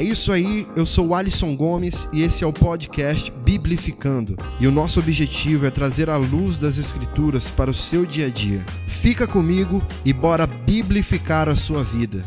É isso aí, eu sou o Alisson Gomes e esse é o podcast Biblificando. E o nosso objetivo é trazer a luz das Escrituras para o seu dia a dia. Fica comigo e bora biblificar a sua vida.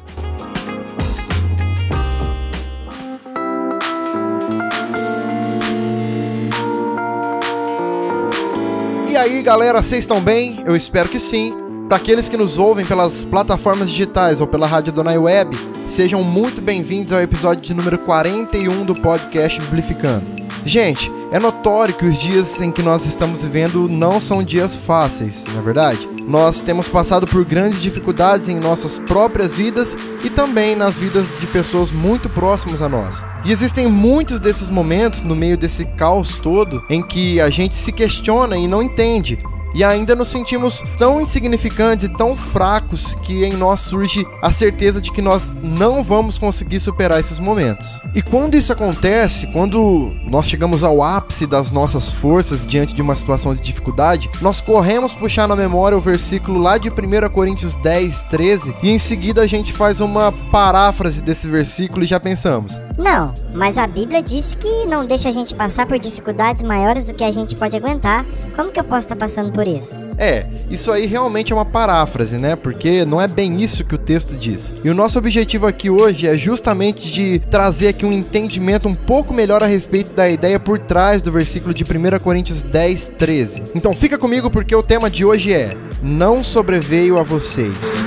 E aí, galera, vocês estão bem? Eu espero que sim. Para aqueles que nos ouvem pelas plataformas digitais ou pela Rádio Donai Web, sejam muito bem-vindos ao episódio de número 41 do podcast Biblificando. Gente, é notório que os dias em que nós estamos vivendo não são dias fáceis, na é verdade. Nós temos passado por grandes dificuldades em nossas próprias vidas e também nas vidas de pessoas muito próximas a nós. E existem muitos desses momentos no meio desse caos todo em que a gente se questiona e não entende e ainda nos sentimos tão insignificantes e tão fracos que em nós surge a certeza de que nós não vamos conseguir superar esses momentos. E quando isso acontece, quando nós chegamos ao ápice das nossas forças diante de uma situação de dificuldade, nós corremos puxar na memória o versículo lá de 1 Coríntios 10, 13 e em seguida a gente faz uma paráfrase desse versículo e já pensamos: não, mas a Bíblia diz que não deixa a gente passar por dificuldades maiores do que a gente pode aguentar. Como que eu posso estar passando por isso? É, isso aí realmente é uma paráfrase, né? Porque não é bem isso que o texto diz. E o nosso objetivo aqui hoje é justamente de trazer aqui um entendimento um pouco melhor a respeito da ideia por trás do versículo de 1 Coríntios 10, 13. Então fica comigo porque o tema de hoje é: Não sobreveio a vocês.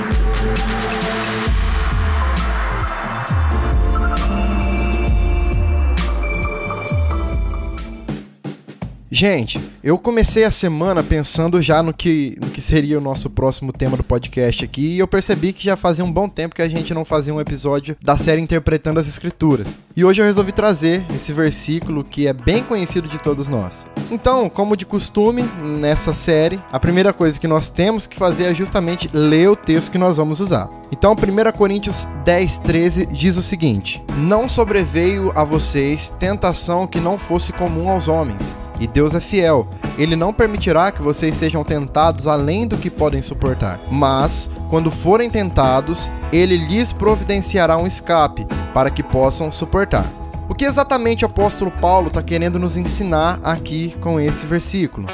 Gente, eu comecei a semana pensando já no que, no que seria o nosso próximo tema do podcast aqui e eu percebi que já fazia um bom tempo que a gente não fazia um episódio da série Interpretando as Escrituras. E hoje eu resolvi trazer esse versículo que é bem conhecido de todos nós. Então, como de costume, nessa série, a primeira coisa que nós temos que fazer é justamente ler o texto que nós vamos usar. Então, 1 Coríntios 10, 13 diz o seguinte: Não sobreveio a vocês tentação que não fosse comum aos homens e Deus é fiel. Ele não permitirá que vocês sejam tentados além do que podem suportar. Mas, quando forem tentados, ele lhes providenciará um escape para que possam suportar. O que exatamente o apóstolo Paulo está querendo nos ensinar aqui com esse versículo?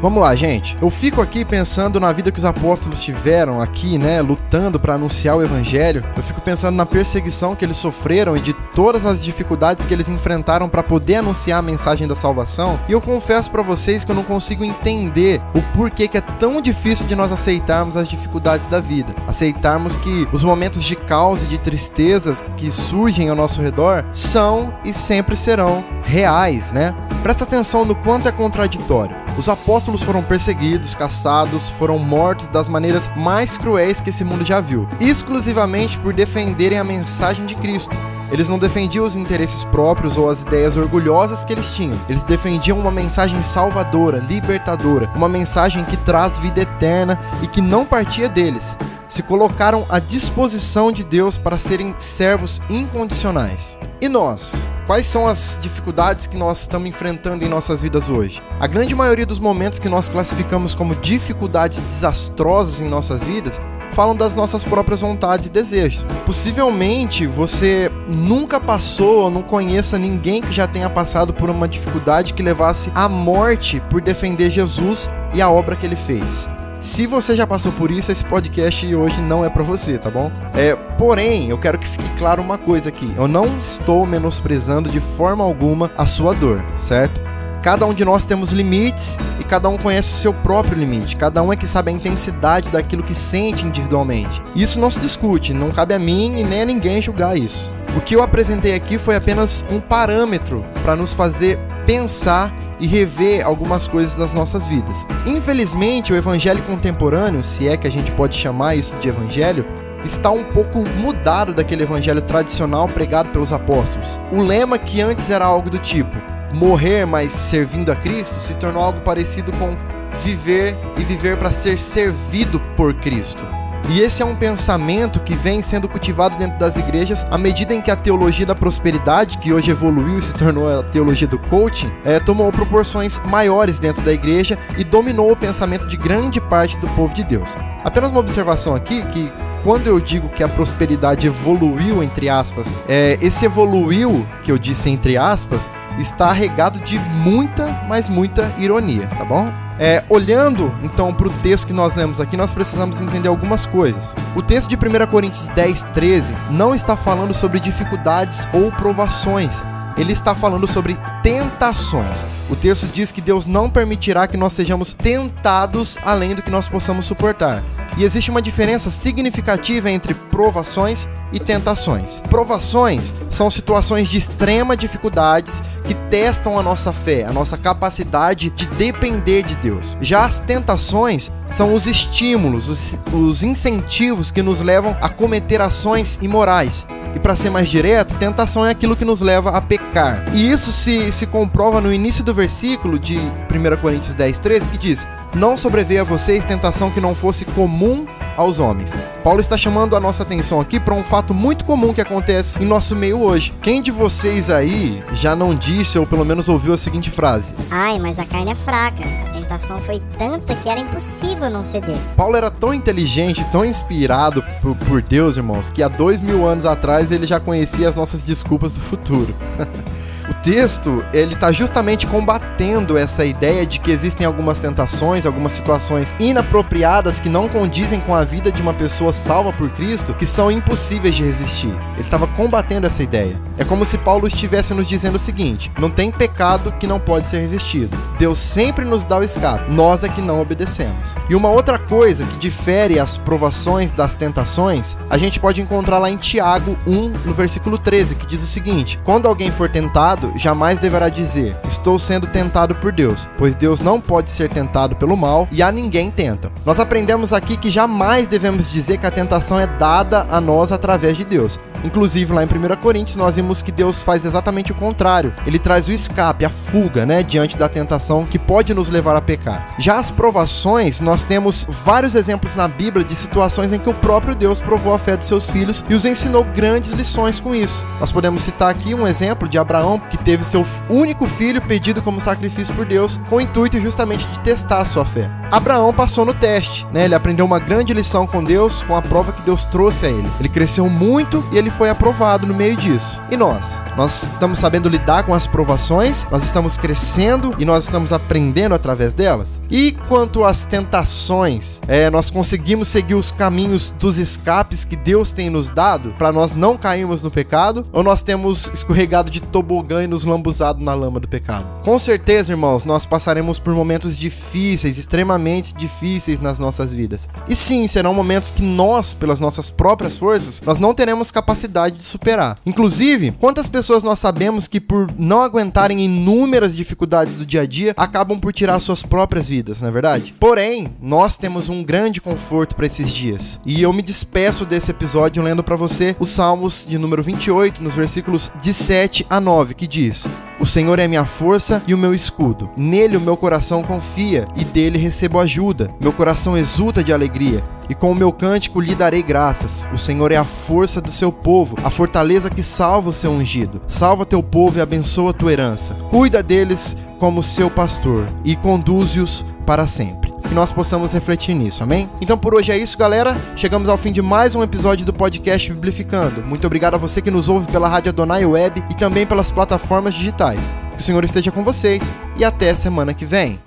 Vamos lá, gente. Eu fico aqui pensando na vida que os apóstolos tiveram aqui, né, lutando para anunciar o evangelho. Eu fico pensando na perseguição que eles sofreram e de todas as dificuldades que eles enfrentaram para poder anunciar a mensagem da salvação. E eu confesso para vocês que eu não consigo entender o porquê que é tão difícil de nós aceitarmos as dificuldades da vida. Aceitarmos que os momentos de caos e de tristezas que surgem ao nosso redor são e sempre serão reais, né? Presta atenção no quanto é contraditório. Os apóstolos foram perseguidos, caçados, foram mortos das maneiras mais cruéis que esse mundo já viu, exclusivamente por defenderem a mensagem de Cristo. Eles não defendiam os interesses próprios ou as ideias orgulhosas que eles tinham. Eles defendiam uma mensagem salvadora, libertadora, uma mensagem que traz vida eterna e que não partia deles. Se colocaram à disposição de Deus para serem servos incondicionais. E nós? Quais são as dificuldades que nós estamos enfrentando em nossas vidas hoje? A grande maioria dos momentos que nós classificamos como dificuldades desastrosas em nossas vidas falam das nossas próprias vontades e desejos. Possivelmente você nunca passou ou não conheça ninguém que já tenha passado por uma dificuldade que levasse à morte por defender Jesus e a obra que ele fez. Se você já passou por isso, esse podcast hoje não é para você, tá bom? É, porém, eu quero que fique claro uma coisa aqui. Eu não estou menosprezando de forma alguma a sua dor, certo? Cada um de nós temos limites e cada um conhece o seu próprio limite. Cada um é que sabe a intensidade daquilo que sente individualmente. Isso não se discute, não cabe a mim e nem a ninguém julgar isso. O que eu apresentei aqui foi apenas um parâmetro para nos fazer pensar e rever algumas coisas das nossas vidas. Infelizmente, o evangelho contemporâneo, se é que a gente pode chamar isso de evangelho, está um pouco mudado daquele evangelho tradicional pregado pelos apóstolos. O lema que antes era algo do tipo morrer, mas servindo a Cristo, se tornou algo parecido com viver e viver para ser servido por Cristo. E esse é um pensamento que vem sendo cultivado dentro das igrejas à medida em que a teologia da prosperidade, que hoje evoluiu e se tornou a teologia do coaching, é, tomou proporções maiores dentro da igreja e dominou o pensamento de grande parte do povo de Deus. Apenas uma observação aqui que quando eu digo que a prosperidade evoluiu, entre aspas, é, esse evoluiu, que eu disse entre aspas, está regado de muita, mas muita ironia, tá bom? É, olhando então para o texto que nós lemos aqui, nós precisamos entender algumas coisas. O texto de 1 Coríntios 10, 13 não está falando sobre dificuldades ou provações, ele está falando sobre tentações. O texto diz que Deus não permitirá que nós sejamos tentados além do que nós possamos suportar. E existe uma diferença significativa entre provações e tentações. Provações são situações de extrema dificuldades que testam a nossa fé, a nossa capacidade de depender de Deus. Já as tentações são os estímulos, os, os incentivos que nos levam a cometer ações imorais. E para ser mais direto, tentação é aquilo que nos leva a pecar. E isso se, se comprova no início do versículo de 1 Coríntios 10, 13, que diz: Não sobreveia a vocês tentação que não fosse comum aos homens. Paulo está chamando a nossa atenção aqui para um fato muito comum que acontece em nosso meio hoje. Quem de vocês aí já não disse ou pelo menos ouviu a seguinte frase? Ai, mas a carne é fraca. A tentação foi tanta que era impossível não ceder. Paulo era tão inteligente, tão inspirado por, por Deus, irmãos, que há dois mil anos atrás ele já conhecia as nossas desculpas do futuro. O texto, ele está justamente combatendo essa ideia de que existem algumas tentações, algumas situações inapropriadas que não condizem com a vida de uma pessoa salva por Cristo, que são impossíveis de resistir. Ele estava combatendo essa ideia. É como se Paulo estivesse nos dizendo o seguinte: não tem pecado que não pode ser resistido. Deus sempre nos dá o escape, nós é que não obedecemos. E uma outra coisa que difere as provações das tentações, a gente pode encontrar lá em Tiago 1, no versículo 13, que diz o seguinte: quando alguém for tentado, tentado jamais deverá dizer: Estou sendo tentado por Deus, pois Deus não pode ser tentado pelo mal e a ninguém tenta. Nós aprendemos aqui que jamais devemos dizer que a tentação é dada a nós através de Deus. Inclusive, lá em 1 Coríntios, nós vimos que Deus faz exatamente o contrário. Ele traz o escape, a fuga, né, diante da tentação que pode nos levar a pecar. Já as provações, nós temos vários exemplos na Bíblia de situações em que o próprio Deus provou a fé dos seus filhos e os ensinou grandes lições com isso. Nós podemos citar aqui um exemplo de Abraão, que teve seu único filho pedido como sacrifício por Deus, com o intuito justamente de testar a sua fé. Abraão passou no teste, né? Ele aprendeu uma grande lição com Deus, com a prova que Deus trouxe a ele. Ele cresceu muito e ele foi aprovado no meio disso. E nós? Nós estamos sabendo lidar com as provações, nós estamos crescendo e nós estamos aprendendo através delas. E quanto às tentações, é, nós conseguimos seguir os caminhos dos escapes que Deus tem nos dado para nós não cairmos no pecado, ou nós temos escorregado de tobogã e nos lambuzado na lama do pecado? Com certeza, irmãos, nós passaremos por momentos difíceis, extremamente difíceis nas nossas vidas. E sim, serão momentos que nós, pelas nossas próprias forças, nós não teremos capacidade de superar. Inclusive, quantas pessoas nós sabemos que por não aguentarem inúmeras dificuldades do dia a dia, acabam por tirar suas próprias vidas, não é verdade? Porém, nós temos um grande conforto para esses dias. E eu me despeço desse episódio lendo para você os Salmos de número 28, nos versículos de 7 a 9, que diz: O Senhor é minha força e o meu escudo. Nele o meu coração confia e dele recebo ajuda, meu coração exulta de alegria, e com o meu cântico lhe darei graças. O Senhor é a força do seu povo, a fortaleza que salva o seu ungido. Salva teu povo e abençoa tua herança. Cuida deles como seu pastor e conduze-os para sempre. Que nós possamos refletir nisso, amém? Então por hoje é isso, galera. Chegamos ao fim de mais um episódio do podcast Biblificando. Muito obrigado a você que nos ouve pela Rádio Adonai Web e também pelas plataformas digitais. Que o Senhor esteja com vocês e até semana que vem.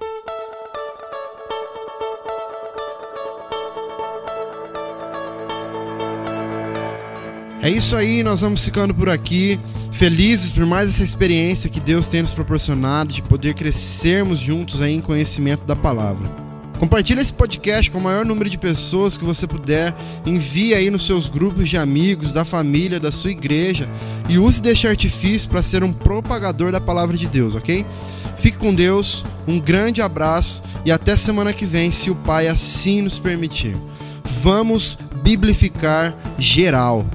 É isso aí, nós vamos ficando por aqui, felizes por mais essa experiência que Deus tem nos proporcionado de poder crescermos juntos aí em conhecimento da palavra. Compartilhe esse podcast com o maior número de pessoas que você puder, envie aí nos seus grupos de amigos, da família, da sua igreja e use deste artifício para ser um propagador da palavra de Deus, ok? Fique com Deus, um grande abraço e até semana que vem, se o Pai assim nos permitir. Vamos biblificar geral.